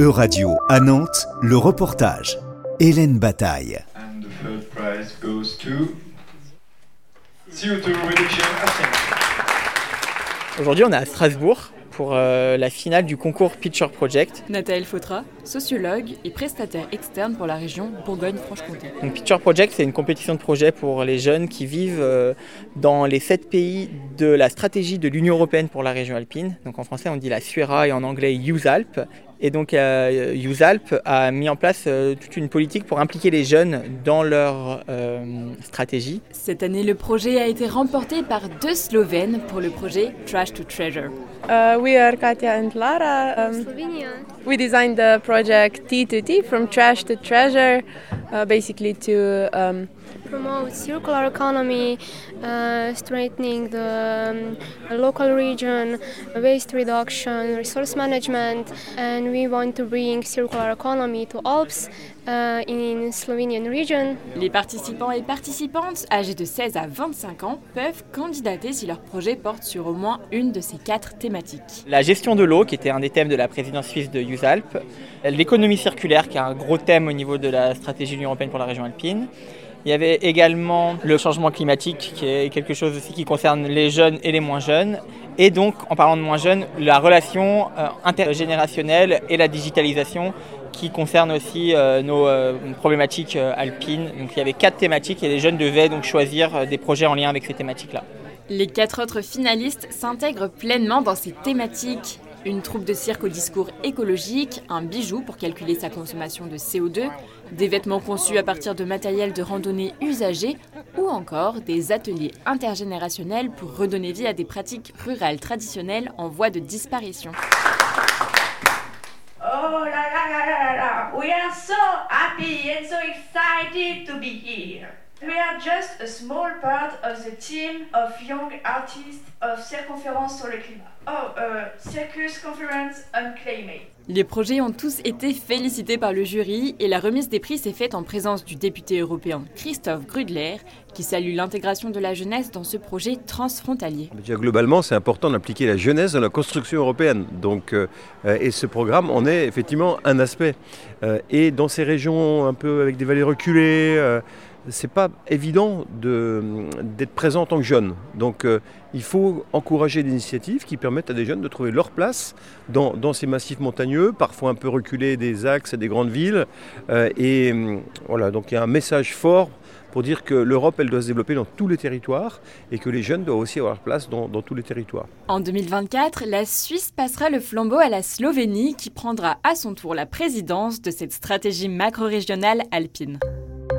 Euradio à Nantes, le reportage. Hélène Bataille. And the third prize goes to CO2 Reduction Ascent. Aujourd'hui, on est à Strasbourg pour euh, la finale du concours Pitcher Project. Nathalie Fautra, sociologue et prestataire externe pour la région Bourgogne-Franche-Comté. Donc, Pitcher Project, c'est une compétition de projet pour les jeunes qui vivent euh, dans les sept pays de la stratégie de l'Union européenne pour la région alpine. Donc en français, on dit la SUERA et en anglais USALP. Et donc euh, USALP a mis en place euh, toute une politique pour impliquer les jeunes dans leur euh, stratégie. Cette année, le projet a été remporté par deux Slovènes pour le projet Trash to Treasure. Uh, we are Katja and Lara. Um, Slovenia. We designed the project T2T from trash to treasure, uh, basically to um, Promote circular economy, uh, strengthening the um, local region, waste reduction, resource management, and we want to bring circular economy to Alps uh, in Slovenian region. Les participants et participantes âgés de 16 à 25 ans peuvent candidater si leur projet porte sur au moins une de ces quatre thématiques. La gestion de l'eau, qui était un des thèmes de la présidence suisse de USALP. L'économie circulaire, qui est un gros thème au niveau de la stratégie de l'Union européenne pour la région alpine. Il y avait également le changement climatique, qui est quelque chose aussi qui concerne les jeunes et les moins jeunes. Et donc, en parlant de moins jeunes, la relation euh, intergénérationnelle et la digitalisation qui concerne aussi euh, nos euh, problématiques euh, alpines. Donc il y avait quatre thématiques et les jeunes devaient donc choisir euh, des projets en lien avec ces thématiques-là. Les quatre autres finalistes s'intègrent pleinement dans ces thématiques. Une troupe de cirque au discours écologique, un bijou pour calculer sa consommation de CO2, des vêtements conçus à partir de matériel de randonnée usagé ou encore des ateliers intergénérationnels pour redonner vie à des pratiques rurales traditionnelles en voie de disparition. We are just a small part of the team of young artists of Circonférence sur le climat. Oh, uh, Circus Conference on Climate. Les projets ont tous été félicités par le jury et la remise des prix s'est faite en présence du député européen Christophe Grudler qui salue l'intégration de la jeunesse dans ce projet transfrontalier. Déjà, globalement, c'est important d'impliquer la jeunesse dans la construction européenne. Donc, euh, euh, et ce programme en est effectivement un aspect. Euh, et dans ces régions un peu avec des vallées reculées, euh, c'est pas évident de- d'être présent en tant que jeune. Donc euh, il faut encourager des initiatives qui permettent à des jeunes de trouver leur place dans, ces massifs montagneux, parfois un peu reculés des axes et des grandes villes. Euh, et hum, voilà, donc il y a un message fort pour dire que l'Europe, elle doit se développer dans tous les territoires et que les jeunes doivent aussi avoir leur place dans tous les territoires. En 2024, la Suisse passera le flambeau à la Slovénie qui prendra à son tour la présidence de cette stratégie macro-régionale alpine.